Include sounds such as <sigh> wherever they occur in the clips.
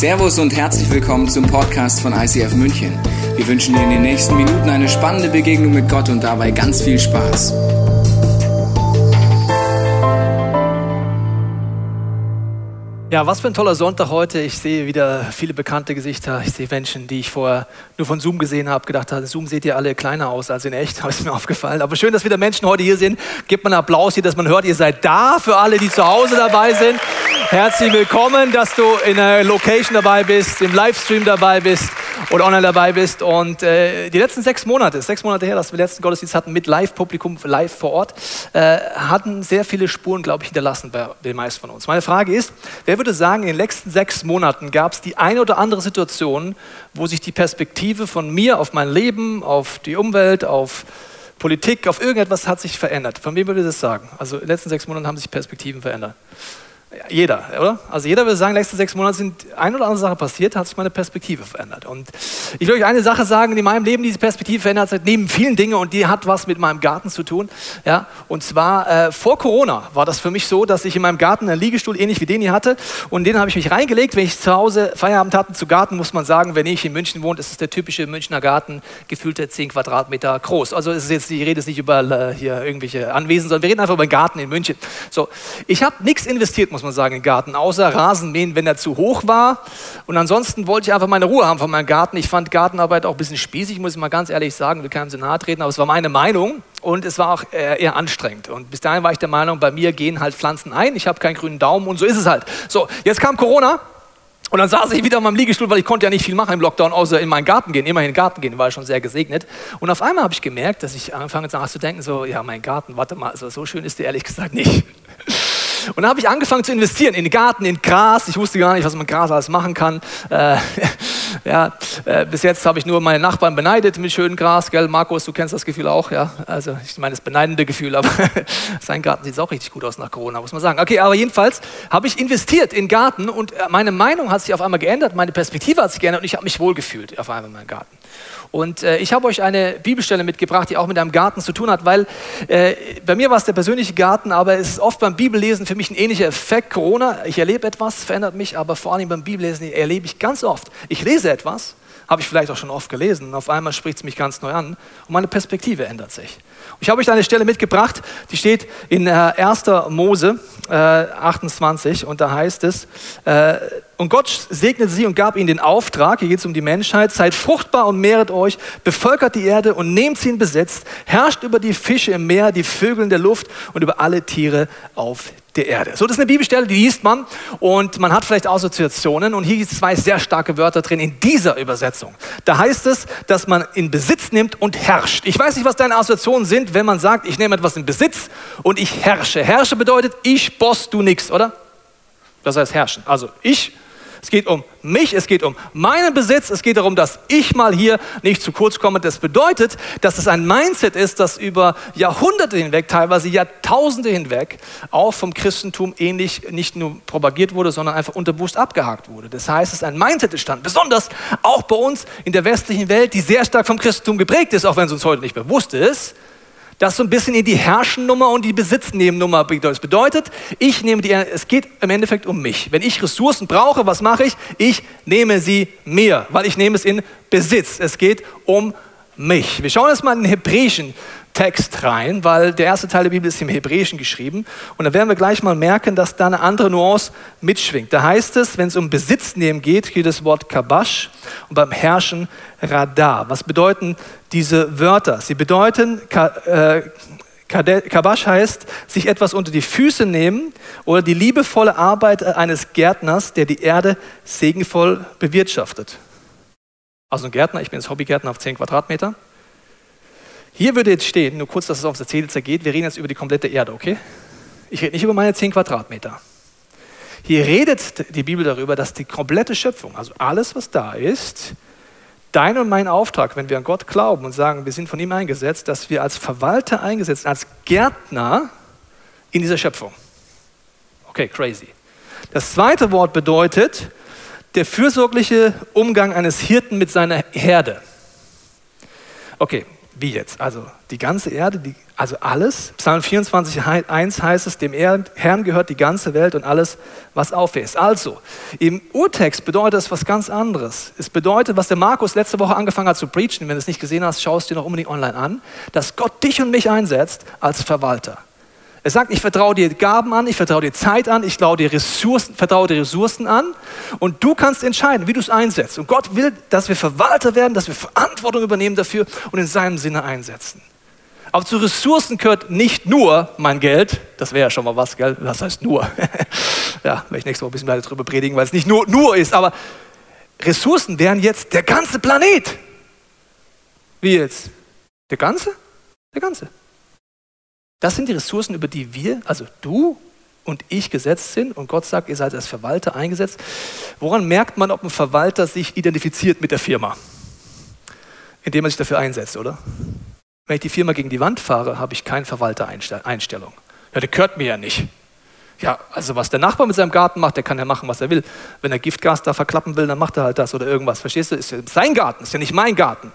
Servus und herzlich willkommen zum Podcast von ICF München. Wir wünschen dir in den nächsten Minuten eine spannende Begegnung mit Gott und dabei ganz viel Spaß. Ja, was für ein toller Sonntag heute. Ich sehe wieder viele bekannte Gesichter. Ich sehe Menschen, die ich vorher nur von Zoom gesehen habe, gedacht habe, Zoom seht ihr alle kleiner aus als in echt, <laughs> ist mir aufgefallen. Aber schön, dass wieder Menschen heute hier sind. Gebt mal einen Applaus hier, dass man hört, ihr seid da für alle, die zu Hause dabei sind. Herzlich willkommen, dass du in der Location dabei bist, im Livestream dabei bist oder online dabei bist. Und äh, die letzten sechs Monate, sechs Monate her, dass wir letzten Gottesdienst hatten mit Live-Publikum, live vor Ort, äh, hatten sehr viele Spuren, glaube ich, hinterlassen bei den meisten von uns. Meine Frage ist, wer würde sagen, in den letzten sechs Monaten gab es die eine oder andere Situation, wo sich die Perspektive von mir auf mein Leben, auf die Umwelt, auf Politik, auf irgendetwas hat sich verändert. Von wem würde das sagen? Also in den letzten sechs Monaten haben sich Perspektiven verändert. Jeder, oder? Also jeder würde sagen, letzten sechs Monate sind eine oder andere Sache passiert, hat sich meine Perspektive verändert. Und ich will euch eine Sache sagen, die in meinem Leben diese Perspektive verändert hat, neben vielen Dingen und die hat was mit meinem Garten zu tun. Ja? Und zwar äh, vor Corona war das für mich so, dass ich in meinem Garten einen Liegestuhl ähnlich wie den hier hatte und den habe ich mich reingelegt. Wenn ich zu Hause Feierabend hatte zu Garten, muss man sagen, wenn ich in München wohne, ist es der typische Münchner Garten, gefühlte 10 Quadratmeter groß. Also es ist jetzt, ich rede jetzt nicht über äh, hier irgendwelche Anwesen, sondern wir reden einfach über den Garten in München. So, ich habe nichts investiert, muss muss man sagen, im Garten, außer Rasenmähen, wenn er zu hoch war. Und ansonsten wollte ich einfach meine Ruhe haben von meinem Garten. Ich fand Gartenarbeit auch ein bisschen spießig, muss ich mal ganz ehrlich sagen, will keinem so nahe treten, aber es war meine Meinung und es war auch eher anstrengend. Und bis dahin war ich der Meinung, bei mir gehen halt Pflanzen ein, ich habe keinen grünen Daumen und so ist es halt. So, jetzt kam Corona. Und dann saß ich wieder auf meinem Liegestuhl, weil ich konnte ja nicht viel machen im Lockdown, außer in meinen Garten gehen. Immerhin in den Garten gehen, war ich schon sehr gesegnet. Und auf einmal habe ich gemerkt, dass ich angefangen habe zu denken, so, ja, mein Garten, warte mal, also so schön ist der ehrlich gesagt nicht. Und dann habe ich angefangen zu investieren in den Garten, in Gras. Ich wusste gar nicht, was man Gras alles machen kann. Äh, <laughs> ja, äh, bis jetzt habe ich nur meine Nachbarn beneidet mit schönem Gras. Gell, Markus, du kennst das Gefühl auch, ja? Also ich meine das beneidende Gefühl, aber <laughs> sein Garten sieht auch richtig gut aus nach Corona, muss man sagen. Okay, aber jedenfalls habe ich investiert in Garten und äh, meine Meinung hat sich auf einmal geändert, meine Perspektive hat sich geändert und ich habe mich wohlgefühlt auf einmal in meinem Garten. Und äh, ich habe euch eine Bibelstelle mitgebracht, die auch mit einem Garten zu tun hat, weil äh, bei mir war es der persönliche Garten, aber es ist oft beim Bibellesen für mich ein ähnlicher Effekt. Corona, ich erlebe etwas, verändert mich, aber vor allem beim Bibellesen erlebe ich ganz oft. Ich lese etwas, habe ich vielleicht auch schon oft gelesen, und auf einmal spricht es mich ganz neu an und meine Perspektive ändert sich. Ich habe euch eine Stelle mitgebracht, die steht in äh, 1. Mose äh, 28 und da heißt es, äh, und Gott segnete sie und gab ihnen den Auftrag, hier geht es um die Menschheit, seid fruchtbar und mehret euch, bevölkert die Erde und nehmt sie in Besitz, herrscht über die Fische im Meer, die Vögel in der Luft und über alle Tiere auf der Erde. So, das ist eine Bibelstelle, die liest man und man hat vielleicht Assoziationen und hier gibt es zwei sehr starke Wörter drin in dieser Übersetzung. Da heißt es, dass man in Besitz nimmt und herrscht. Ich weiß nicht, was deine Assoziationen sind, wenn man sagt, ich nehme etwas in Besitz und ich herrsche. Herrsche bedeutet, ich boss, du nix, oder? Das heißt herrschen. Also ich es geht um mich, es geht um meinen Besitz, es geht darum, dass ich mal hier nicht zu kurz komme. Das bedeutet, dass es ein Mindset ist, das über Jahrhunderte hinweg, teilweise Jahrtausende hinweg, auch vom Christentum ähnlich nicht nur propagiert wurde, sondern einfach unterbewusst abgehakt wurde. Das heißt, es ist ein Mindset entstanden, besonders auch bei uns in der westlichen Welt, die sehr stark vom Christentum geprägt ist, auch wenn es uns heute nicht bewusst ist das so ein bisschen in die Herrschennummer und die Besitznehmennummer bedeutet. Das bedeutet, ich nehme die, es geht im Endeffekt um mich. Wenn ich Ressourcen brauche, was mache ich? Ich nehme sie mir, weil ich nehme es in Besitz. Es geht um mich. Wir schauen jetzt mal in den hebräischen Text rein, weil der erste Teil der Bibel ist im Hebräischen geschrieben. Und da werden wir gleich mal merken, dass da eine andere Nuance mitschwingt. Da heißt es, wenn es um Besitz nehmen geht, geht das Wort Kabash und beim Herrschen Radar. Was bedeuten diese Wörter? Sie bedeuten, äh, Kabash heißt, sich etwas unter die Füße nehmen oder die liebevolle Arbeit eines Gärtners, der die Erde segenvoll bewirtschaftet. Also ein Gärtner, ich bin jetzt Hobbygärtner auf 10 Quadratmeter. Hier würde jetzt stehen, nur kurz, dass es auf der Zähle zergeht, wir reden jetzt über die komplette Erde, okay? Ich rede nicht über meine 10 Quadratmeter. Hier redet die Bibel darüber, dass die komplette Schöpfung, also alles, was da ist, dein und mein Auftrag, wenn wir an Gott glauben und sagen, wir sind von ihm eingesetzt, dass wir als Verwalter eingesetzt, als Gärtner in dieser Schöpfung. Okay, crazy. Das zweite Wort bedeutet der fürsorgliche Umgang eines Hirten mit seiner Herde. Okay, Wie jetzt? Also die ganze Erde, die, also alles. Psalm 24, 1 heißt es, dem Herrn gehört die ganze Welt und alles, was auf ist. Also, im Urtext bedeutet es was ganz anderes. Es bedeutet, was der Markus letzte Woche angefangen hat zu preachen, wenn du es nicht gesehen hast, schaust du dir noch unbedingt online an, dass Gott dich und mich einsetzt als Verwalter. Er sagt, ich vertraue dir Gaben an, ich vertraue dir Zeit an, ich vertraue dir Ressourcen, vertraue dir Ressourcen an und du kannst entscheiden, wie du es einsetzt. Und Gott will, dass wir Verwalter werden, dass wir Verantwortung übernehmen dafür und in seinem Sinne einsetzen. Aber zu Ressourcen gehört nicht nur mein Geld, das wäre ja schon mal was, gell? Das heißt nur. <laughs> ja, werde ich nächste Woche ein bisschen weiter drüber predigen, weil es nicht nur nur ist, aber Ressourcen wären jetzt der ganze Planet. Wie jetzt? Der ganze? Der ganze. Das sind die Ressourcen, über die wir, also du und ich gesetzt sind und Gott sagt, ihr seid als Verwalter eingesetzt. Woran merkt man, ob ein Verwalter sich identifiziert mit der Firma? Indem er sich dafür einsetzt, oder? Wenn ich die Firma gegen die Wand fahre, habe ich keine Verwaltereinstellung. Ja, der gehört mir ja nicht. Ja, also was der Nachbar mit seinem Garten macht, der kann ja machen, was er will. Wenn er Giftgas da verklappen will, dann macht er halt das oder irgendwas. Verstehst du? Ist ja sein Garten, ist ja nicht mein Garten.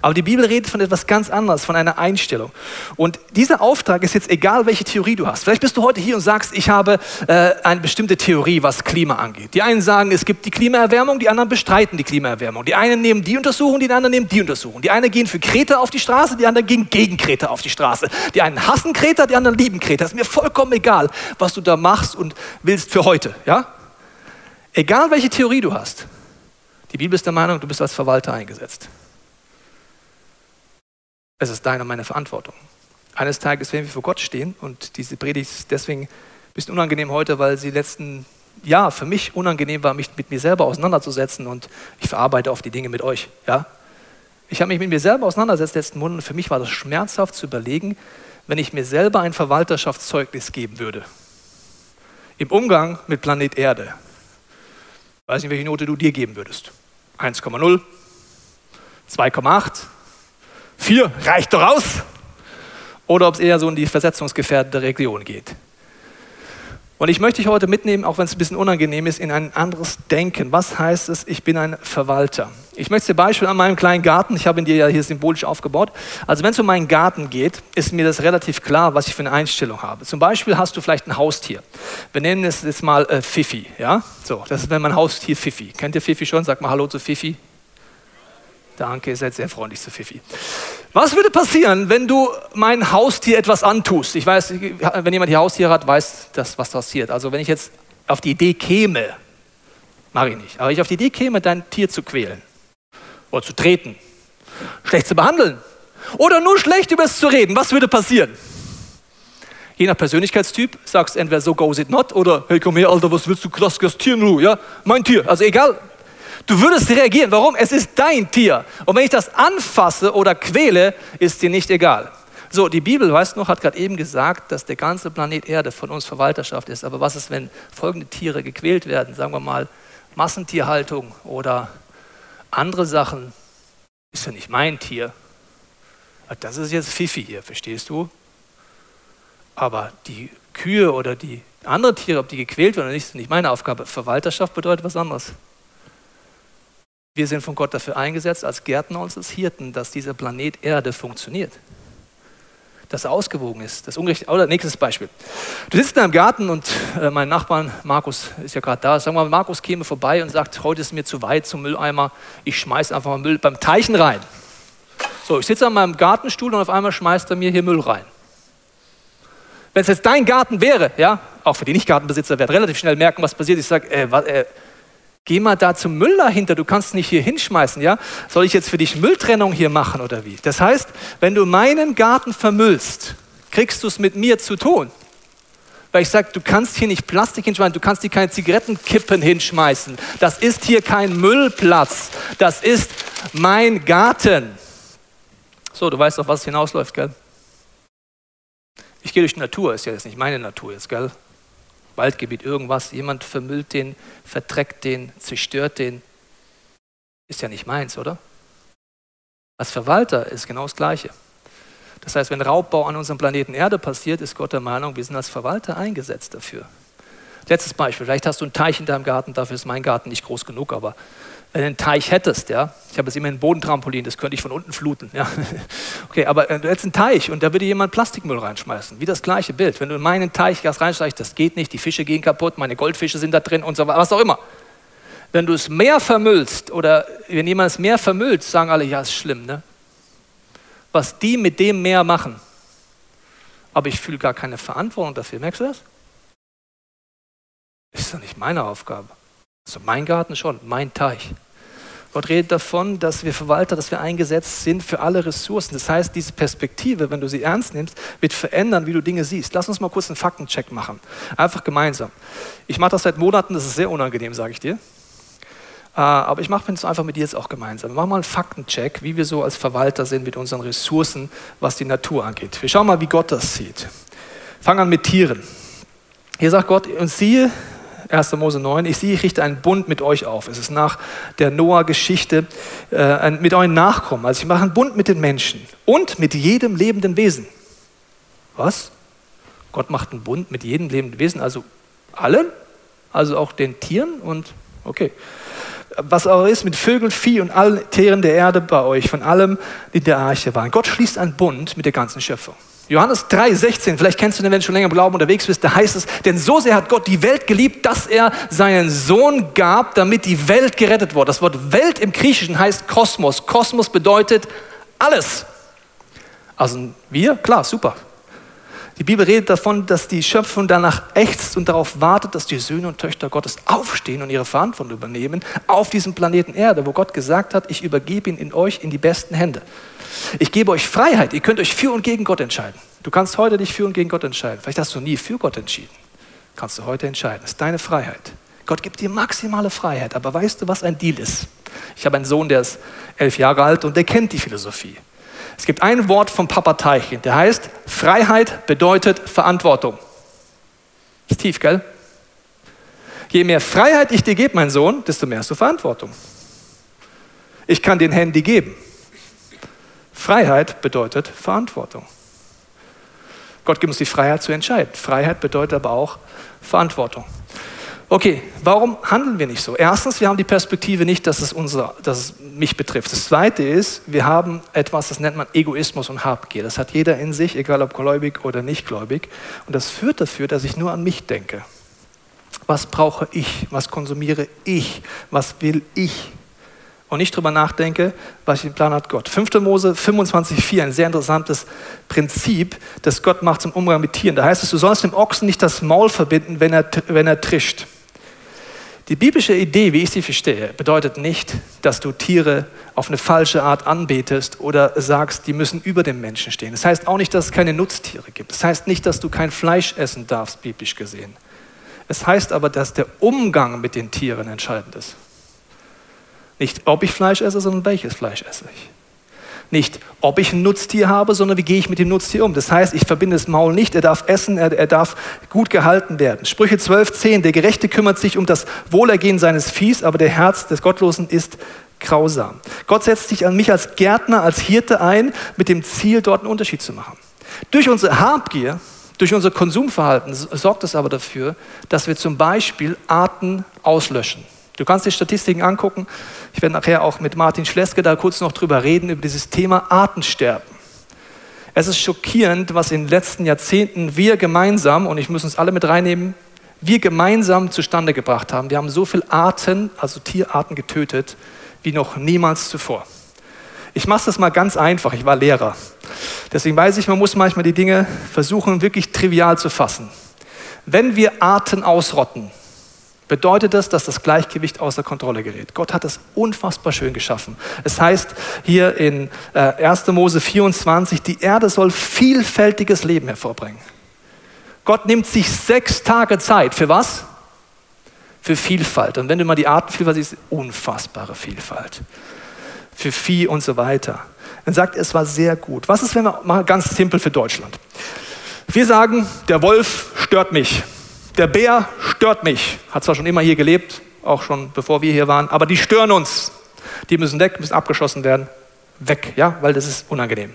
Aber die Bibel redet von etwas ganz anderes, von einer Einstellung. Und dieser Auftrag ist jetzt egal, welche Theorie du hast. Vielleicht bist du heute hier und sagst, ich habe äh, eine bestimmte Theorie, was Klima angeht. Die einen sagen, es gibt die Klimaerwärmung, die anderen bestreiten die Klimaerwärmung. Die einen nehmen die Untersuchung, die anderen nehmen die Untersuchung. Die einen gehen für Kreta auf die Straße, die anderen gehen gegen Kreta auf die Straße. Die einen hassen Kreta, die anderen lieben Kreta. Ist mir vollkommen egal, was du da machst und willst für heute. Ja? Egal welche Theorie du hast, die Bibel ist der Meinung, du bist als Verwalter eingesetzt. Es ist deine und meine Verantwortung. Eines Tages werden wir vor Gott stehen und diese Predigt ist deswegen ein bisschen unangenehm heute, weil sie letzten Jahr für mich unangenehm war, mich mit mir selber auseinanderzusetzen und ich verarbeite oft die Dinge mit euch. Ja? Ich habe mich mit mir selber auseinandergesetzt letzten Monat und für mich war das schmerzhaft zu überlegen, wenn ich mir selber ein Verwalterschaftszeugnis geben würde im Umgang mit Planet Erde. Ich weiß nicht, welche Note du dir geben würdest. 1,0, 2,8, 4, reicht doch aus. Oder ob es eher so in die versetzungsgefährdete Region geht. Und ich möchte dich heute mitnehmen, auch wenn es ein bisschen unangenehm ist, in ein anderes Denken. Was heißt es, ich bin ein Verwalter? Ich möchte dir Beispiel an meinem kleinen Garten, ich habe ihn dir ja hier symbolisch aufgebaut. Also wenn es um meinen Garten geht, ist mir das relativ klar, was ich für eine Einstellung habe. Zum Beispiel hast du vielleicht ein Haustier. Wir nennen es jetzt mal äh, Fifi. Ja? So, das ist mein Haustier Fifi. Kennt ihr Fifi schon? Sag mal Hallo zu Fifi. Danke, ihr seid sehr freundlich zu Fifi. Was würde passieren, wenn du mein Haustier etwas antust? Ich weiß, wenn jemand hier Haustiere hat, weiß das, was passiert. Also wenn ich jetzt auf die Idee käme, mache ich nicht, aber ich auf die Idee käme, dein Tier zu quälen oder zu treten, schlecht zu behandeln oder nur schlecht über es zu reden, was würde passieren? Je nach Persönlichkeitstyp sagst du entweder so goes it not oder hey komm her, Alter, was willst du krass Tier nur, ja? Mein Tier, also egal, Du würdest reagieren. Warum? Es ist dein Tier. Und wenn ich das anfasse oder quäle, ist dir nicht egal. So, die Bibel, weißt du noch, hat gerade eben gesagt, dass der ganze Planet Erde von uns Verwalterschaft ist. Aber was ist, wenn folgende Tiere gequält werden? Sagen wir mal Massentierhaltung oder andere Sachen. Ist ja nicht mein Tier. Das ist jetzt Fifi hier, verstehst du? Aber die Kühe oder die anderen Tiere, ob die gequält werden oder nicht, ist nicht meine Aufgabe. Verwalterschaft bedeutet was anderes. Wir sind von Gott dafür eingesetzt, als Gärtner und als Hirten, dass dieser Planet Erde funktioniert. Dass er ausgewogen ist. Das Unrecht, oder nächstes Beispiel. Du sitzt in deinem Garten und äh, mein Nachbarn Markus ist ja gerade da. Wir mal, Markus käme vorbei und sagt, heute ist mir zu weit zum Mülleimer. Ich schmeiße einfach mal Müll beim Teichen rein. So, ich sitze an meinem Gartenstuhl und auf einmal schmeißt er mir hier Müll rein. Wenn es jetzt dein Garten wäre, ja, auch für die Nicht-Gartenbesitzer werden relativ schnell merken, was passiert. Ich sage, äh, äh, Geh mal da zum Müll dahinter, du kannst nicht hier hinschmeißen, ja? Soll ich jetzt für dich Mülltrennung hier machen oder wie? Das heißt, wenn du meinen Garten vermüllst, kriegst du es mit mir zu tun. Weil ich sage, du kannst hier nicht Plastik hinschmeißen, du kannst hier keine Zigarettenkippen hinschmeißen. Das ist hier kein Müllplatz, das ist mein Garten. So, du weißt auf was hinausläuft, gell? Ich gehe durch die Natur, ist ja jetzt nicht meine Natur jetzt, gell? Waldgebiet, irgendwas, jemand vermüllt den, verträgt den, zerstört den. Ist ja nicht meins, oder? Als Verwalter ist genau das Gleiche. Das heißt, wenn Raubbau an unserem Planeten Erde passiert, ist Gott der Meinung, wir sind als Verwalter eingesetzt dafür. Letztes Beispiel, vielleicht hast du einen Teich in deinem Garten, dafür ist mein Garten nicht groß genug, aber einen Teich hättest, ja, ich habe jetzt immer ein Bodentrampolin, das könnte ich von unten fluten, ja. <laughs> Okay, aber äh, du hättest einen Teich und da würde jemand Plastikmüll reinschmeißen, wie das gleiche Bild. Wenn du in meinen Teich Gas reinsteigst, das geht nicht, die Fische gehen kaputt, meine Goldfische sind da drin und so weiter, was auch immer. Wenn du es mehr vermüllst oder wenn jemand es mehr vermüllt, sagen alle, ja, ist schlimm, ne? Was die mit dem Meer machen. Aber ich fühle gar keine Verantwortung dafür, merkst du das? Ist doch nicht meine Aufgabe. Also mein Garten schon, mein Teich. Gott redet davon, dass wir Verwalter, dass wir eingesetzt sind für alle Ressourcen. Das heißt, diese Perspektive, wenn du sie ernst nimmst, wird verändern, wie du Dinge siehst. Lass uns mal kurz einen Faktencheck machen. Einfach gemeinsam. Ich mache das seit Monaten, das ist sehr unangenehm, sage ich dir. Äh, aber ich mache es einfach mit dir jetzt auch gemeinsam. Machen mal einen Faktencheck, wie wir so als Verwalter sind mit unseren Ressourcen, was die Natur angeht. Wir schauen mal, wie Gott das sieht. Fangen an mit Tieren. Hier sagt Gott, und siehe, 1. Mose 9, ich sehe, ich richte einen Bund mit euch auf. Es ist nach der Noah-Geschichte äh, mit euren Nachkommen. Also ich mache einen Bund mit den Menschen und mit jedem lebenden Wesen. Was? Gott macht einen Bund mit jedem lebenden Wesen, also allen? Also auch den Tieren und okay. Was auch ist mit Vögeln, Vieh und allen Tieren der Erde bei euch, von allem, die in der Arche waren. Gott schließt einen Bund mit der ganzen Schöpfung. Johannes 3, 16, vielleicht kennst du den, wenn du schon länger im Glauben unterwegs bist, da heißt es, denn so sehr hat Gott die Welt geliebt, dass er seinen Sohn gab, damit die Welt gerettet wurde. Das Wort Welt im Griechischen heißt Kosmos. Kosmos bedeutet alles. Also wir, klar, super. Die Bibel redet davon, dass die Schöpfung danach ächzt und darauf wartet, dass die Söhne und Töchter Gottes aufstehen und ihre Verantwortung übernehmen auf diesem Planeten Erde, wo Gott gesagt hat, ich übergebe ihn in euch in die besten Hände. Ich gebe euch Freiheit. Ihr könnt euch für und gegen Gott entscheiden. Du kannst heute dich für und gegen Gott entscheiden. Vielleicht hast du nie für Gott entschieden. Kannst du heute entscheiden. Das ist deine Freiheit. Gott gibt dir maximale Freiheit. Aber weißt du, was ein Deal ist? Ich habe einen Sohn, der ist elf Jahre alt und der kennt die Philosophie. Es gibt ein Wort vom Papa Teilchen, der heißt, Freiheit bedeutet Verantwortung. Ist tief, gell? Je mehr Freiheit ich dir gebe, mein Sohn, desto mehr hast du Verantwortung. Ich kann dir ein Handy geben. Freiheit bedeutet Verantwortung. Gott gibt uns die Freiheit zu entscheiden. Freiheit bedeutet aber auch Verantwortung. Okay, warum handeln wir nicht so? Erstens, wir haben die Perspektive nicht, dass es, unser, dass es mich betrifft. Das Zweite ist, wir haben etwas, das nennt man Egoismus und Habgier. Das hat jeder in sich, egal ob gläubig oder nicht gläubig. Und das führt dafür, dass ich nur an mich denke. Was brauche ich? Was konsumiere ich? Was will ich? und nicht darüber nachdenke, was im Plan hat Gott. 5. Mose 25,4, ein sehr interessantes Prinzip, das Gott macht zum Umgang mit Tieren. Da heißt es, du sollst dem Ochsen nicht das Maul verbinden, wenn er, wenn er trischt. Die biblische Idee, wie ich sie verstehe, bedeutet nicht, dass du Tiere auf eine falsche Art anbetest oder sagst, die müssen über dem Menschen stehen. Das heißt auch nicht, dass es keine Nutztiere gibt. Das heißt nicht, dass du kein Fleisch essen darfst, biblisch gesehen. Es heißt aber, dass der Umgang mit den Tieren entscheidend ist. Nicht, ob ich Fleisch esse, sondern welches Fleisch esse ich. Nicht, ob ich ein Nutztier habe, sondern wie gehe ich mit dem Nutztier um. Das heißt, ich verbinde das Maul nicht, er darf essen, er, er darf gut gehalten werden. Sprüche 12,10, der Gerechte kümmert sich um das Wohlergehen seines Viehs, aber der Herz des Gottlosen ist grausam. Gott setzt sich an mich als Gärtner, als Hirte ein, mit dem Ziel, dort einen Unterschied zu machen. Durch unsere Habgier, durch unser Konsumverhalten sorgt es aber dafür, dass wir zum Beispiel Arten auslöschen. Du kannst die Statistiken angucken. Ich werde nachher auch mit Martin Schleske da kurz noch drüber reden, über dieses Thema Artensterben. Es ist schockierend, was in den letzten Jahrzehnten wir gemeinsam, und ich muss uns alle mit reinnehmen, wir gemeinsam zustande gebracht haben. Wir haben so viele Arten, also Tierarten getötet, wie noch niemals zuvor. Ich mache das mal ganz einfach, ich war Lehrer. Deswegen weiß ich, man muss manchmal die Dinge versuchen, wirklich trivial zu fassen. Wenn wir Arten ausrotten, bedeutet das, dass das Gleichgewicht außer Kontrolle gerät. Gott hat das unfassbar schön geschaffen. Es heißt hier in äh, 1. Mose 24, die Erde soll vielfältiges Leben hervorbringen. Gott nimmt sich sechs Tage Zeit. Für was? Für Vielfalt. Und wenn du mal die Artenvielfalt siehst, unfassbare Vielfalt. Für Vieh und so weiter. Dann sagt er, es war sehr gut. Was ist, wenn wir mal ganz simpel für Deutschland? Wir sagen, der Wolf stört mich. Der Bär stört mich. Hat zwar schon immer hier gelebt, auch schon bevor wir hier waren, aber die stören uns. Die müssen weg, müssen abgeschossen werden. Weg, ja, weil das ist unangenehm.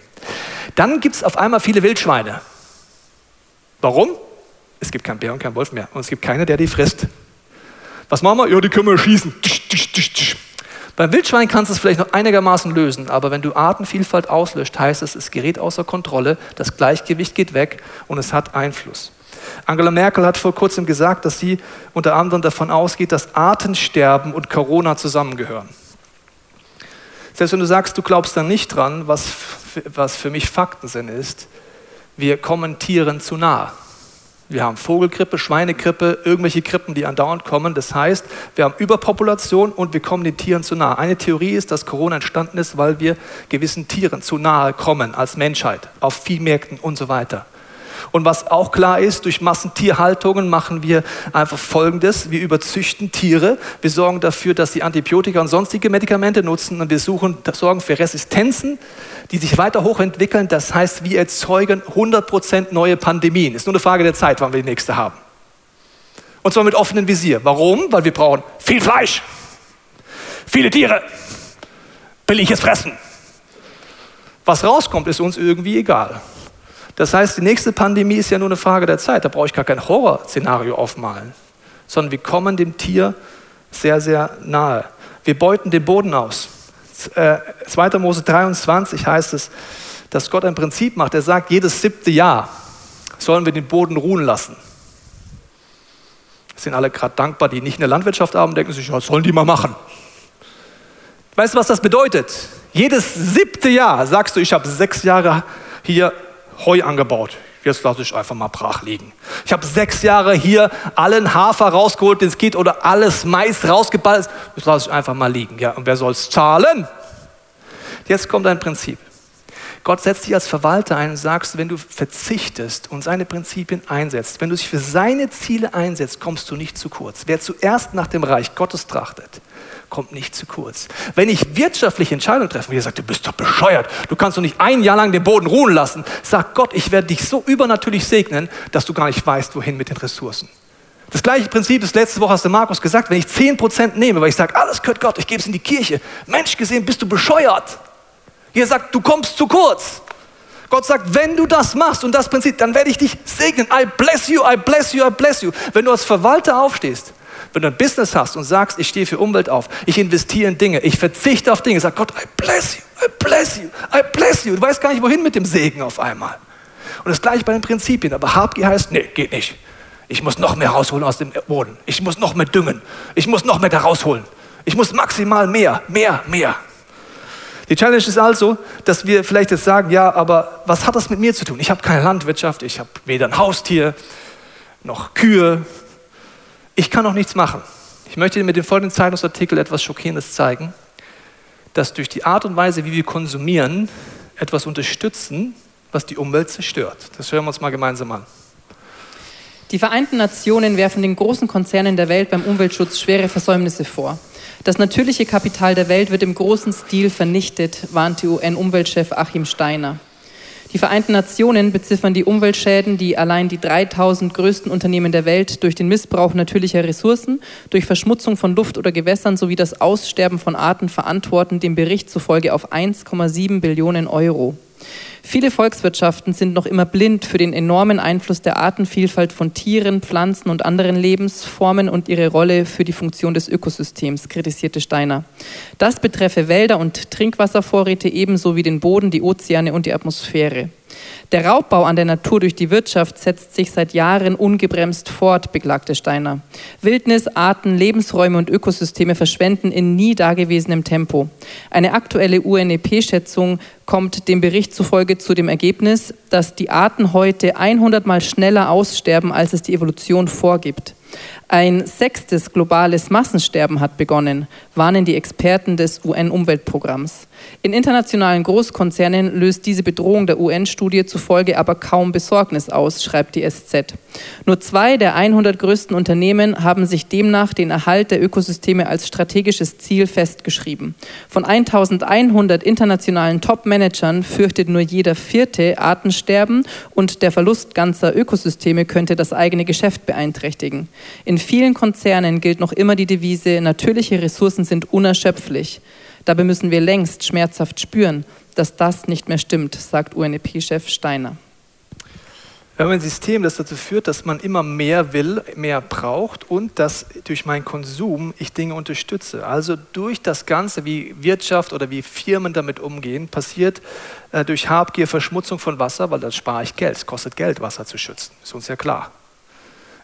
Dann gibt es auf einmal viele Wildschweine. Warum? Es gibt keinen Bär und keinen Wolf mehr. Und es gibt keiner, der die frisst. Was machen wir? Ja, die können wir schießen. Beim Wildschwein kannst du es vielleicht noch einigermaßen lösen, aber wenn du Artenvielfalt auslöscht, heißt es, es gerät außer Kontrolle, das Gleichgewicht geht weg und es hat Einfluss. Angela Merkel hat vor kurzem gesagt, dass sie unter anderem davon ausgeht, dass Artensterben und Corona zusammengehören. Selbst wenn du sagst, du glaubst da nicht dran, was, was für mich Faktensinn ist, wir kommen Tieren zu nah. Wir haben Vogelgrippe, Schweinegrippe, irgendwelche Grippen, die andauernd kommen. Das heißt, wir haben Überpopulation und wir kommen den Tieren zu nahe. Eine Theorie ist, dass Corona entstanden ist, weil wir gewissen Tieren zu nahe kommen als Menschheit, auf Viehmärkten und so weiter. Und was auch klar ist, durch Massentierhaltungen machen wir einfach Folgendes. Wir überzüchten Tiere. Wir sorgen dafür, dass sie Antibiotika und sonstige Medikamente nutzen. Und wir suchen, sorgen für Resistenzen, die sich weiter hochentwickeln. Das heißt, wir erzeugen 100% neue Pandemien. Ist nur eine Frage der Zeit, wann wir die nächste haben. Und zwar mit offenem Visier. Warum? Weil wir brauchen viel Fleisch, viele Tiere, billiges Fressen. Was rauskommt, ist uns irgendwie egal. Das heißt, die nächste Pandemie ist ja nur eine Frage der Zeit. Da brauche ich gar kein Horrorszenario aufmalen, sondern wir kommen dem Tier sehr, sehr nahe. Wir beuten den Boden aus. 2. Äh, Mose 23 heißt es, dass Gott ein Prinzip macht. Er sagt, jedes siebte Jahr sollen wir den Boden ruhen lassen. Sind alle gerade dankbar, die nicht in der Landwirtschaft haben, denken sich, was sollen die mal machen? Weißt du, was das bedeutet? Jedes siebte Jahr sagst du, ich habe sechs Jahre hier Heu angebaut. Jetzt lasse ich einfach mal brach liegen. Ich habe sechs Jahre hier allen Hafer rausgeholt, den es geht, oder alles Mais rausgeballt. Das lasse ich einfach mal liegen. Ja, und wer soll es zahlen? Jetzt kommt ein Prinzip. Gott setzt dich als Verwalter ein und sagst, wenn du verzichtest und seine Prinzipien einsetzt, wenn du dich für seine Ziele einsetzt, kommst du nicht zu kurz. Wer zuerst nach dem Reich Gottes trachtet, kommt nicht zu kurz. Wenn ich wirtschaftliche Entscheidungen treffe, wie ihr sagt, du bist doch bescheuert, du kannst doch nicht ein Jahr lang den Boden ruhen lassen, sagt Gott, ich werde dich so übernatürlich segnen, dass du gar nicht weißt, wohin mit den Ressourcen. Das gleiche Prinzip ist letzte Woche hast du Markus gesagt, wenn ich 10% nehme, weil ich sage, alles gehört Gott, ich gebe es in die Kirche. Mensch gesehen, bist du bescheuert. Ihr sagt, du kommst zu kurz. Gott sagt, wenn du das machst und das Prinzip, dann werde ich dich segnen. I bless you, I bless you, I bless you. Wenn du als Verwalter aufstehst, wenn du ein Business hast und sagst, ich stehe für Umwelt auf, ich investiere in Dinge, ich verzichte auf Dinge, sag Gott, I bless you, I bless you, I bless you. Du weißt gar nicht, wohin mit dem Segen auf einmal. Und das gleiche bei den Prinzipien. Aber Habgier heißt, nee, geht nicht. Ich muss noch mehr rausholen aus dem Boden. Ich muss noch mehr düngen. Ich muss noch mehr da rausholen. Ich muss maximal mehr, mehr, mehr. Die Challenge ist also, dass wir vielleicht jetzt sagen, ja, aber was hat das mit mir zu tun? Ich habe keine Landwirtschaft, ich habe weder ein Haustier noch Kühe, ich kann auch nichts machen. Ich möchte dir mit dem folgenden Zeitungsartikel etwas Schockierendes zeigen, dass durch die Art und Weise, wie wir konsumieren, etwas unterstützen, was die Umwelt zerstört. Das hören wir uns mal gemeinsam an. Die Vereinten Nationen werfen den großen Konzernen der Welt beim Umweltschutz schwere Versäumnisse vor. Das natürliche Kapital der Welt wird im großen Stil vernichtet, warnte UN-Umweltchef Achim Steiner. Die Vereinten Nationen beziffern die Umweltschäden, die allein die 3000 größten Unternehmen der Welt durch den Missbrauch natürlicher Ressourcen, durch Verschmutzung von Luft oder Gewässern sowie das Aussterben von Arten verantworten, dem Bericht zufolge auf 1,7 Billionen Euro. Viele Volkswirtschaften sind noch immer blind für den enormen Einfluss der Artenvielfalt von Tieren, Pflanzen und anderen Lebensformen und ihre Rolle für die Funktion des Ökosystems, kritisierte Steiner. Das betreffe Wälder und Trinkwasservorräte ebenso wie den Boden, die Ozeane und die Atmosphäre. Der Raubbau an der Natur durch die Wirtschaft setzt sich seit Jahren ungebremst fort, beklagte Steiner. Wildnis, Arten, Lebensräume und Ökosysteme verschwenden in nie dagewesenem Tempo. Eine aktuelle UNEP-Schätzung kommt dem Bericht zufolge zu dem Ergebnis, dass die Arten heute 100 Mal schneller aussterben, als es die Evolution vorgibt. Ein sechstes globales Massensterben hat begonnen, warnen die Experten des UN-Umweltprogramms. In internationalen Großkonzernen löst diese Bedrohung der UN-Studie zufolge aber kaum Besorgnis aus, schreibt die SZ. Nur zwei der 100 größten Unternehmen haben sich demnach den Erhalt der Ökosysteme als strategisches Ziel festgeschrieben. Von 1100 internationalen Top-Managern fürchtet nur jeder vierte Artensterben und der Verlust ganzer Ökosysteme könnte das eigene Geschäft beeinträchtigen. In vielen Konzernen gilt noch immer die Devise, natürliche Ressourcen sind unerschöpflich. Dabei müssen wir längst schmerzhaft spüren, dass das nicht mehr stimmt, sagt UNEP-Chef Steiner. Wir haben ein System, das dazu führt, dass man immer mehr will, mehr braucht und dass durch meinen Konsum ich Dinge unterstütze. Also durch das Ganze, wie Wirtschaft oder wie Firmen damit umgehen, passiert äh, durch Habgier Verschmutzung von Wasser, weil dann spare ich Geld. Es kostet Geld, Wasser zu schützen. Ist uns ja klar.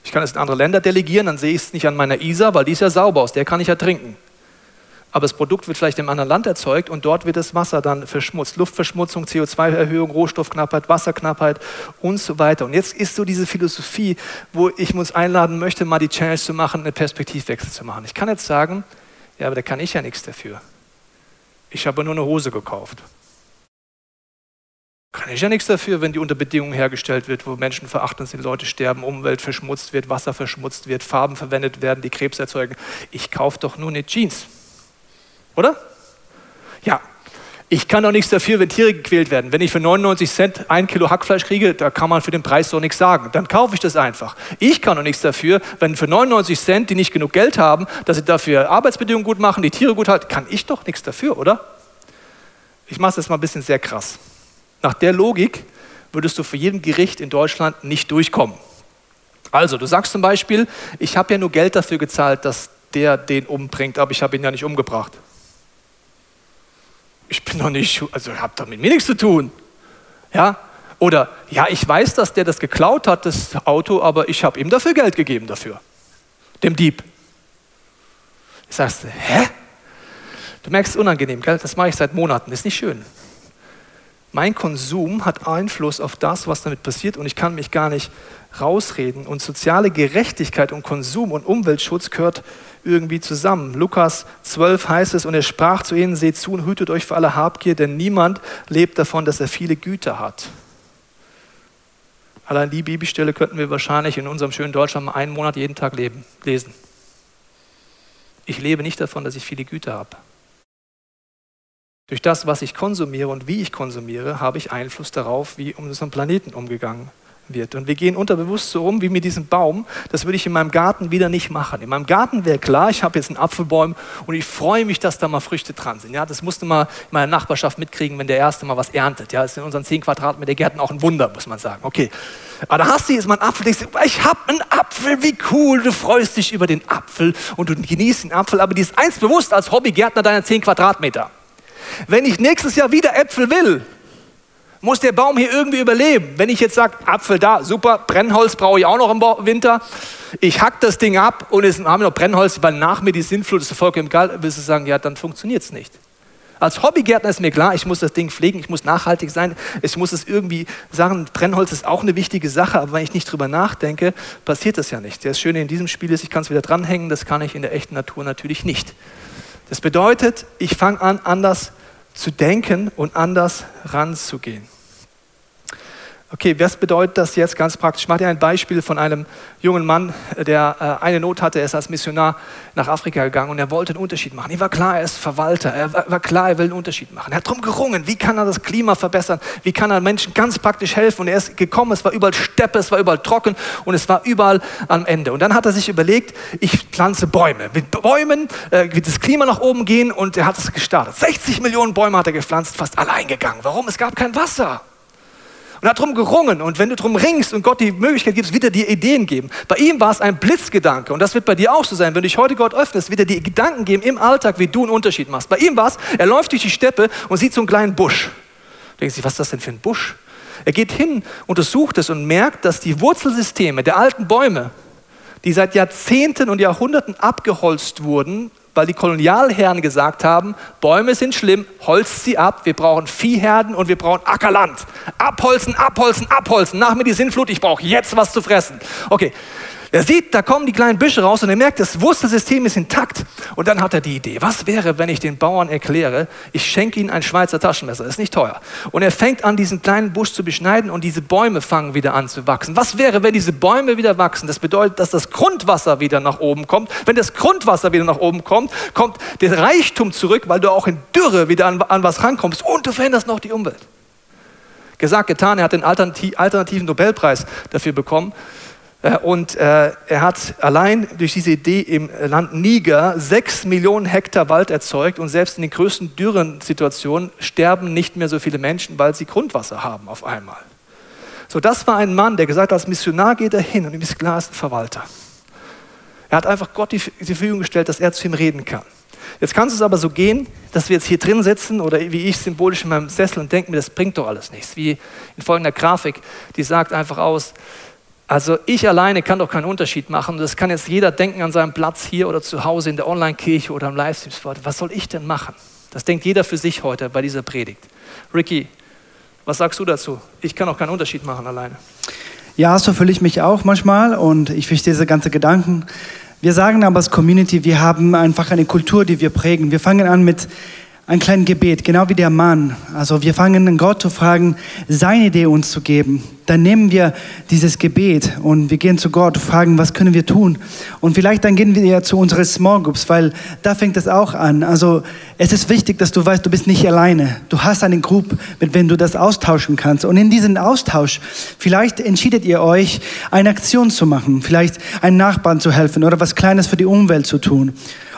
Ich kann es in andere Länder delegieren, dann sehe ich es nicht an meiner Isar, weil die ist ja sauber, aus der kann ich ja trinken aber das Produkt wird vielleicht im anderen Land erzeugt und dort wird das Wasser dann verschmutzt. Luftverschmutzung, CO2-Erhöhung, Rohstoffknappheit, Wasserknappheit und so weiter. Und jetzt ist so diese Philosophie, wo ich uns einladen möchte, mal die Challenge zu machen, einen Perspektivwechsel zu machen. Ich kann jetzt sagen, ja, aber da kann ich ja nichts dafür. Ich habe nur eine Hose gekauft. Kann ich ja nichts dafür, wenn die unter Bedingungen hergestellt wird, wo Menschen verachtend sind, Leute sterben, Umwelt verschmutzt wird, Wasser verschmutzt wird, Farben verwendet werden, die Krebs erzeugen. Ich kaufe doch nur eine Jeans. Oder? Ja. Ich kann doch nichts dafür, wenn Tiere gequält werden. Wenn ich für 99 Cent ein Kilo Hackfleisch kriege, da kann man für den Preis doch nichts sagen. Dann kaufe ich das einfach. Ich kann doch nichts dafür, wenn für 99 Cent, die nicht genug Geld haben, dass sie dafür Arbeitsbedingungen gut machen, die Tiere gut halten, kann ich doch nichts dafür, oder? Ich mache das mal ein bisschen sehr krass. Nach der Logik würdest du für jedem Gericht in Deutschland nicht durchkommen. Also, du sagst zum Beispiel, ich habe ja nur Geld dafür gezahlt, dass der den umbringt, aber ich habe ihn ja nicht umgebracht ich bin doch nicht, also habt doch mit mir nichts zu tun. Ja? Oder, ja, ich weiß, dass der das geklaut hat, das Auto, aber ich habe ihm dafür Geld gegeben dafür. Dem Dieb. Ich sagst, hä? Du merkst unangenehm, gell? Das mache ich seit Monaten, ist nicht schön. Mein Konsum hat Einfluss auf das, was damit passiert und ich kann mich gar nicht rausreden. Und soziale Gerechtigkeit und Konsum und Umweltschutz gehört irgendwie zusammen. Lukas 12 heißt es, und er sprach zu ihnen, seht zu und hütet euch für alle Habgier, denn niemand lebt davon, dass er viele Güter hat. Allein die Bibelstelle könnten wir wahrscheinlich in unserem schönen Deutschland mal einen Monat jeden Tag leben, lesen. Ich lebe nicht davon, dass ich viele Güter habe. Durch das, was ich konsumiere und wie ich konsumiere, habe ich Einfluss darauf, wie um unseren Planeten umgegangen wird. Und wir gehen unterbewusst so um wie mit diesem Baum. Das würde ich in meinem Garten wieder nicht machen. In meinem Garten wäre klar, ich habe jetzt einen Apfelbaum und ich freue mich, dass da mal Früchte dran sind. Ja, das musste mal in meiner Nachbarschaft mitkriegen, wenn der Erste mal was erntet. Ja, das ist in unseren 10 Quadratmeter Gärten auch ein Wunder, muss man sagen. Okay. Aber da hast du jetzt mal einen Apfel. Denkst, ich habe einen Apfel, wie cool. Du freust dich über den Apfel und du genießt den Apfel. Aber dir ist eins bewusst als Hobbygärtner deiner 10 Quadratmeter. Wenn ich nächstes Jahr wieder Äpfel will, muss der Baum hier irgendwie überleben. Wenn ich jetzt sage, Apfel da, super, Brennholz brauche ich auch noch im Winter. Ich hack das Ding ab und es haben wir noch Brennholz, weil nach mir die Sintflut ist vollkommen egal. Willst du sagen, ja, dann funktioniert es nicht. Als Hobbygärtner ist mir klar, ich muss das Ding pflegen, ich muss nachhaltig sein, ich muss es irgendwie sagen, Brennholz ist auch eine wichtige Sache, aber wenn ich nicht drüber nachdenke, passiert das ja nicht. Das Schöne in diesem Spiel ist, ich kann es wieder dranhängen, das kann ich in der echten Natur natürlich nicht. Das bedeutet, ich fange an, anders zu denken und anders ranzugehen. Okay, was bedeutet das jetzt ganz praktisch? Ich mache dir ein Beispiel von einem jungen Mann, der äh, eine Not hatte. Er ist als Missionar nach Afrika gegangen und er wollte einen Unterschied machen. Ihm war klar, er ist Verwalter. Er war, klar, er will einen Unterschied machen. Er hat darum gerungen, wie kann er das Klima verbessern? Wie kann er Menschen ganz praktisch helfen? Und er ist gekommen, es war überall Steppe, es war überall trocken und es war überall am Ende. Und dann hat er sich überlegt, ich pflanze Bäume. Mit Bäumen äh, wird das Klima nach oben gehen und er hat es gestartet. 60 Millionen Bäume hat er gepflanzt, fast allein gegangen. Warum? Es gab kein Wasser und hat darum gerungen. Und wenn du darum ringst und Gott die Möglichkeit gibst, wird er dir Ideen geben. Bei ihm war es ein Blitzgedanke und das wird bei dir auch so sein. Wenn du dich heute Gott öffnest, wird er dir Gedanken geben im Alltag, wie du einen Unterschied machst. Bei ihm war es, er läuft durch die Steppe und sieht so einen kleinen Busch. Du denkst dich, was ist das denn für ein Busch? Er geht hin, untersucht es und merkt, dass die Wurzelsysteme der alten Bäume, die seit Jahrzehnten und Jahrhunderten abgeholzt wurden, weil die Kolonialherren gesagt haben, Bäume sind schlimm, holzt sie ab, wir brauchen Viehherden und wir brauchen Ackerland. Abholzen, abholzen, abholzen. Nach mir die Sintflut, ich brauche jetzt was zu fressen. Okay, er sieht, da kommen die kleinen Büsche raus und er merkt, das Wurzelsystem ist intakt. Und dann hat er die Idee, was wäre, wenn ich den Bauern erkläre, ich schenke ihnen ein Schweizer Taschenmesser, ist nicht teuer. Und er fängt an, diesen kleinen Busch zu beschneiden und diese Bäume fangen wieder an zu wachsen. Was wäre, wenn diese Bäume wieder wachsen? Das bedeutet, dass das Grundwasser wieder nach oben kommt. Wenn das Grundwasser wieder nach oben kommt, kommt der Reichtum zurück, weil du auch in Dürre wieder an, an was rankommst und du veränderst noch die Umwelt. Gesagt, getan, er hat den alternativen Nobelpreis dafür bekommen. Äh, und äh, er hat allein durch diese Idee im Land Niger sechs Millionen Hektar Wald erzeugt und selbst in den größten Dürrensituationen sterben nicht mehr so viele Menschen, weil sie Grundwasser haben auf einmal. So, das war ein Mann, der gesagt hat, als Missionar geht er hin und ihm ist klar, ist ein Verwalter. Er hat einfach Gott die, Verfügung gestellt, dass er zu ihm reden kann. Jetzt kann es aber so gehen, dass wir jetzt hier drin sitzen oder wie ich symbolisch in meinem Sessel und denken mir, das bringt doch alles nichts. Wie in folgender Grafik, die sagt einfach aus, also ich alleine kann doch keinen Unterschied machen. Das kann jetzt jeder denken an seinem Platz hier oder zu Hause in der Online-Kirche oder am Livestream-Spot. Was soll ich denn machen? Das denkt jeder für sich heute bei dieser Predigt. Ricky, was sagst du dazu? Ich kann auch keinen Unterschied machen alleine. Ja, so fühle ich mich auch manchmal und ich verstehe diese ganzen Gedanken. Wir sagen aber als Community, wir haben einfach eine Kultur, die wir prägen. Wir fangen an mit ein kleines Gebet, genau wie der Mann. Also wir fangen an Gott zu fragen, seine Idee uns zu geben dann nehmen wir dieses Gebet und wir gehen zu Gott, fragen, was können wir tun? Und vielleicht dann gehen wir ja zu unseren Small Groups, weil da fängt es auch an. Also es ist wichtig, dass du weißt, du bist nicht alleine. Du hast eine Gruppe, mit der du das austauschen kannst. Und in diesem Austausch, vielleicht entschiedet ihr euch, eine Aktion zu machen, vielleicht einem Nachbarn zu helfen oder was Kleines für die Umwelt zu tun.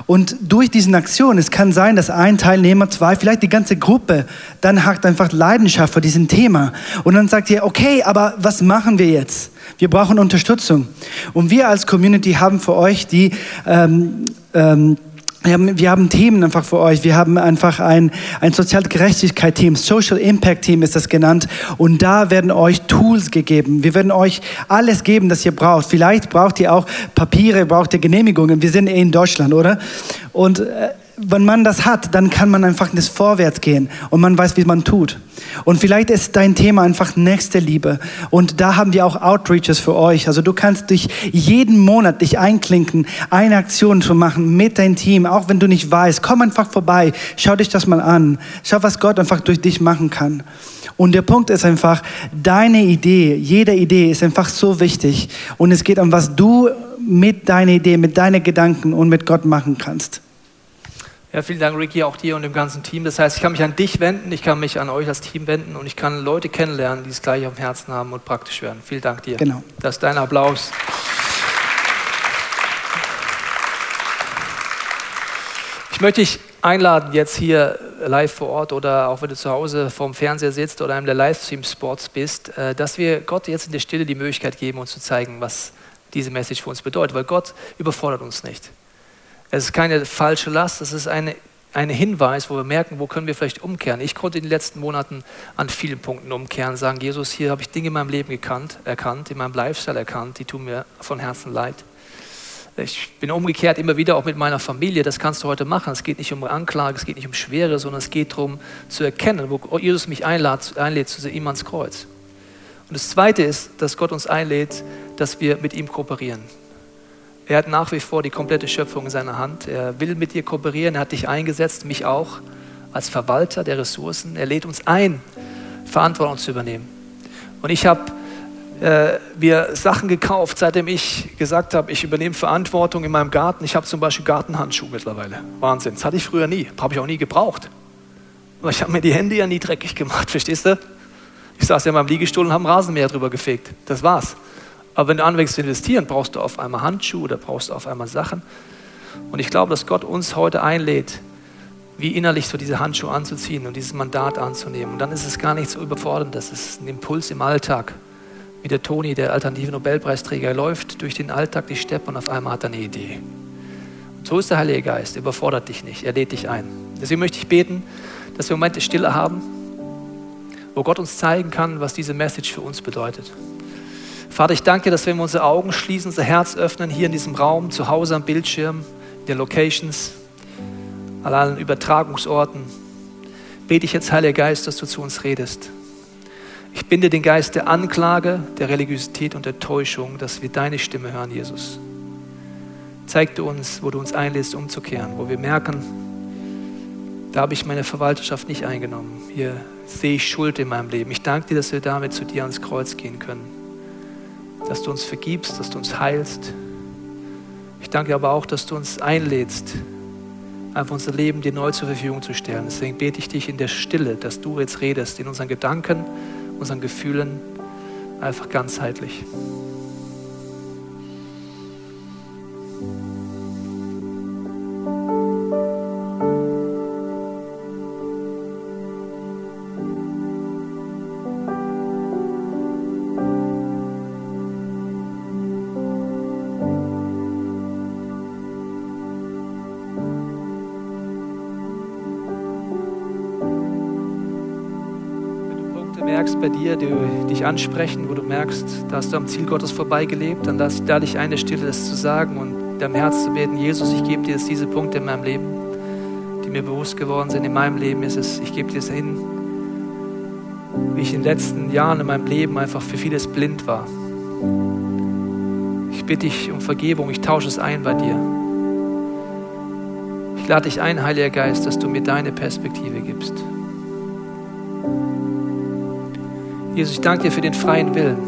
Und durch diese Aktion, es kann sein, dass ein Teilnehmer, zwei, vielleicht die ganze Gruppe, dann hat einfach Leidenschaft für diesen Thema. Und dann sagt ihr, okay, aber aber was machen wir jetzt? Wir brauchen Unterstützung. Und wir als Community haben für euch die, ähm, ähm, wir haben, wir haben Themen einfach für euch. Wir haben einfach ein, ein Sozialgerechtigkeit-Team, Social Impact-Team ist das genannt. Und da werden euch Tools gegeben. Wir werden euch alles geben, das ihr braucht. Vielleicht braucht ihr auch Papiere, braucht ihr Genehmigungen. Wir sind eh in Deutschland, oder? Und äh, wenn man das hat, dann kann man einfach das vorwärts gehen und man weiß, wie man tut. Und vielleicht ist dein Thema einfach nächste Liebe. Und da haben wir auch Outreaches für euch. Also du kannst dich jeden Monat dich einklinken, eine Aktion zu machen mit deinem Team, auch wenn du nicht weißt. Komm einfach vorbei, schau dich das mal an. Schau, was Gott einfach durch dich machen kann. Und der Punkt ist einfach, deine Idee, jede Idee ist einfach so wichtig. Und es geht um, was du mit deiner Idee, mit deinen Gedanken und mit Gott machen kannst. Ja, vielen Dank, Ricky, auch dir und dem ganzen Team. Das heißt, ich kann mich an dich wenden, ich kann mich an euch als Team wenden und ich kann Leute kennenlernen, die es gleich auf dem Herzen haben und praktisch werden. Vielen Dank dir. Genau. Das ist dein Applaus. Ich möchte dich einladen, jetzt hier live vor Ort oder auch wenn du zu Hause vorm Fernseher sitzt oder einem der Livestream-Spots bist, äh, dass wir Gott jetzt in der Stille die Möglichkeit geben, uns zu zeigen, was diese Message für uns bedeutet, weil Gott überfordert uns nicht. Es ist keine falsche Last, es ist eine, ein Hinweis, wo wir merken, wo können wir vielleicht umkehren. Ich konnte in den letzten Monaten an vielen Punkten umkehren, sagen, Jesus, hier habe ich Dinge in meinem Leben gekannt, erkannt, in meinem Lifestyle erkannt, die tun mir von Herzen leid. Ich bin umgekehrt immer wieder auch mit meiner Familie. Das kannst du heute machen. Es geht nicht um Anklage, es geht nicht um Schwere, sondern es geht darum zu erkennen, wo Jesus mich einlädt, einlädt zu ihm ans Kreuz. Und das Zweite ist, dass Gott uns einlädt, dass wir mit ihm kooperieren. Er hat nach wie vor die komplette Schöpfung in seiner Hand. Er will mit dir kooperieren. Er hat dich eingesetzt, mich auch, als Verwalter der Ressourcen. Er lädt uns ein, Verantwortung zu übernehmen. Und ich habe äh, mir Sachen gekauft, seitdem ich gesagt habe, ich übernehme Verantwortung in meinem Garten. Ich habe zum Beispiel Gartenhandschuhe mittlerweile. Wahnsinn. Das hatte ich früher nie. Habe ich auch nie gebraucht. Aber ich habe mir die Hände ja nie dreckig gemacht, <laughs> verstehst du? Ich saß ja in meinem Liegestuhl und habe einen Rasenmäher drüber gefegt. Das war's. Aber wenn du anfängst zu investieren, brauchst du auf einmal Handschuhe oder brauchst du auf einmal Sachen. Und ich glaube, dass Gott uns heute einlädt, wie innerlich so diese Handschuhe anzuziehen und dieses Mandat anzunehmen. Und dann ist es gar nicht so überfordernd, das ist ein Impuls im Alltag. Wie der Toni, der alternative Nobelpreisträger, läuft durch den Alltag die Steppe und auf einmal hat er eine Idee. Und so ist der Heilige Geist, er überfordert dich nicht, er lädt dich ein. Deswegen möchte ich beten, dass wir Momente Stille haben, wo Gott uns zeigen kann, was diese Message für uns bedeutet. Vater, ich danke dir, dass wenn wir unsere Augen schließen, unser Herz öffnen, hier in diesem Raum, zu Hause am Bildschirm, in den Locations, an allen Übertragungsorten, bete ich jetzt, Heiliger Geist, dass du zu uns redest. Ich binde den Geist der Anklage, der Religiosität und der Täuschung, dass wir deine Stimme hören, Jesus. Zeig du uns, wo du uns einlädst, umzukehren, wo wir merken, da habe ich meine Verwalterschaft nicht eingenommen. Hier sehe ich Schuld in meinem Leben. Ich danke dir, dass wir damit zu dir ans Kreuz gehen können dass du uns vergibst, dass du uns heilst. Ich danke aber auch, dass du uns einlädst, einfach unser Leben dir neu zur Verfügung zu stellen. Deswegen bete ich dich in der Stille, dass du jetzt redest, in unseren Gedanken, unseren Gefühlen, einfach ganzheitlich. Bei dir, die dich ansprechen, wo du merkst, da hast du am Ziel Gottes vorbeigelebt, dann lass da dich eine Stille, das zu sagen und deinem Herz zu beten, Jesus, ich gebe dir jetzt diese Punkte in meinem Leben, die mir bewusst geworden sind. In meinem Leben ist es, ich gebe dir es hin, wie ich in den letzten Jahren in meinem Leben einfach für vieles blind war. Ich bitte dich um Vergebung, ich tausche es ein bei dir. Ich lade dich ein, Heiliger Geist, dass du mir deine Perspektive gibst. Jesus, ich danke dir für den freien Willen.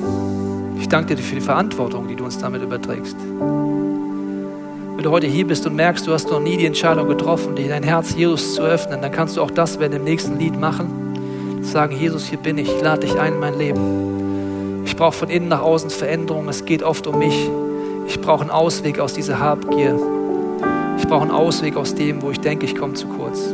Ich danke dir für die Verantwortung, die du uns damit überträgst. Wenn du heute hier bist und merkst, du hast noch nie die Entscheidung getroffen, dir dein Herz Jesus zu öffnen, dann kannst du auch das während dem nächsten Lied machen. Sagen, Jesus, hier bin ich, ich lade dich ein in mein Leben. Ich brauche von innen nach außen Veränderung. Es geht oft um mich. Ich brauche einen Ausweg aus dieser Habgier. Ich brauche einen Ausweg aus dem, wo ich denke, ich komme zu kurz.